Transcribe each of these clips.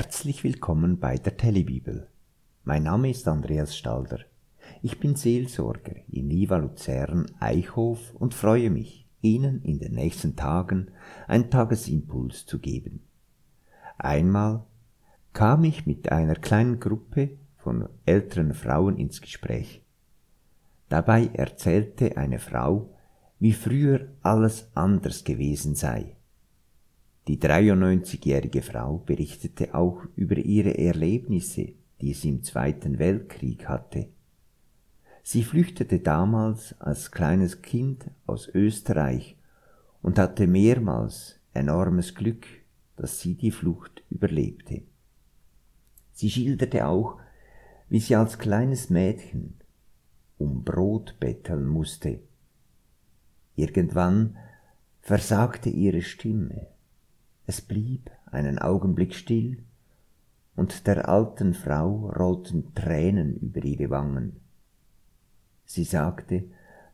Herzlich willkommen bei der Telebibel. Mein Name ist Andreas Stalder. Ich bin Seelsorger in Viva Luzern Eichhof und freue mich, Ihnen in den nächsten Tagen ein Tagesimpuls zu geben. Einmal kam ich mit einer kleinen Gruppe von älteren Frauen ins Gespräch. Dabei erzählte eine Frau, wie früher alles anders gewesen sei. Die 93-jährige Frau berichtete auch über ihre Erlebnisse, die sie im Zweiten Weltkrieg hatte. Sie flüchtete damals als kleines Kind aus Österreich und hatte mehrmals enormes Glück, dass sie die Flucht überlebte. Sie schilderte auch, wie sie als kleines Mädchen um Brot betteln musste. Irgendwann versagte ihre Stimme es blieb einen Augenblick still, und der alten Frau rollten Tränen über ihre Wangen. Sie sagte,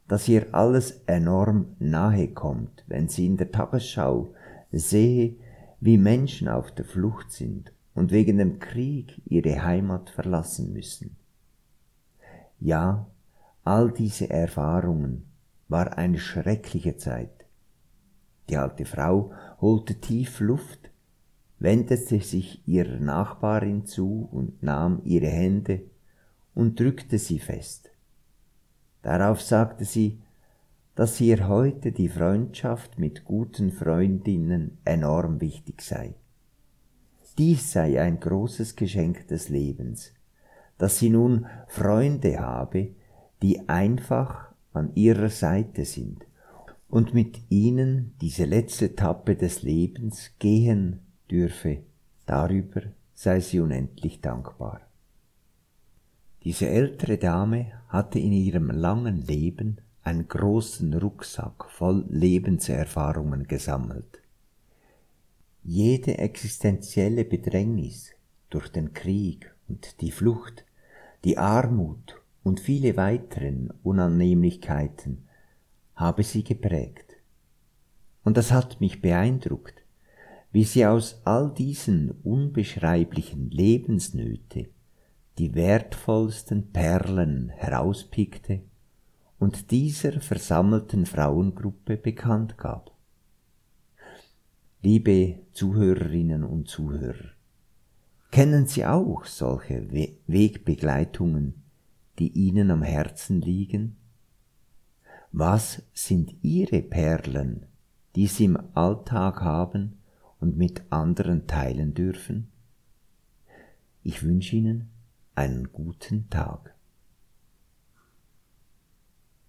dass ihr alles enorm nahe kommt, wenn sie in der Tagesschau sehe, wie Menschen auf der Flucht sind und wegen dem Krieg ihre Heimat verlassen müssen. Ja, all diese Erfahrungen war eine schreckliche Zeit, die alte Frau holte tief Luft, wendete sich ihrer Nachbarin zu und nahm ihre Hände und drückte sie fest. Darauf sagte sie, dass ihr heute die Freundschaft mit guten Freundinnen enorm wichtig sei. Dies sei ein großes Geschenk des Lebens, dass sie nun Freunde habe, die einfach an ihrer Seite sind und mit ihnen diese letzte Etappe des Lebens gehen dürfe, darüber sei sie unendlich dankbar. Diese ältere Dame hatte in ihrem langen Leben einen großen Rucksack voll Lebenserfahrungen gesammelt. Jede existenzielle Bedrängnis durch den Krieg und die Flucht, die Armut und viele weiteren Unannehmlichkeiten habe sie geprägt. Und das hat mich beeindruckt, wie sie aus all diesen unbeschreiblichen Lebensnöte die wertvollsten Perlen herauspickte und dieser versammelten Frauengruppe bekannt gab. Liebe Zuhörerinnen und Zuhörer, kennen Sie auch solche Wegbegleitungen, die Ihnen am Herzen liegen? Was sind Ihre Perlen, die Sie im Alltag haben und mit anderen teilen dürfen? Ich wünsche Ihnen einen guten Tag.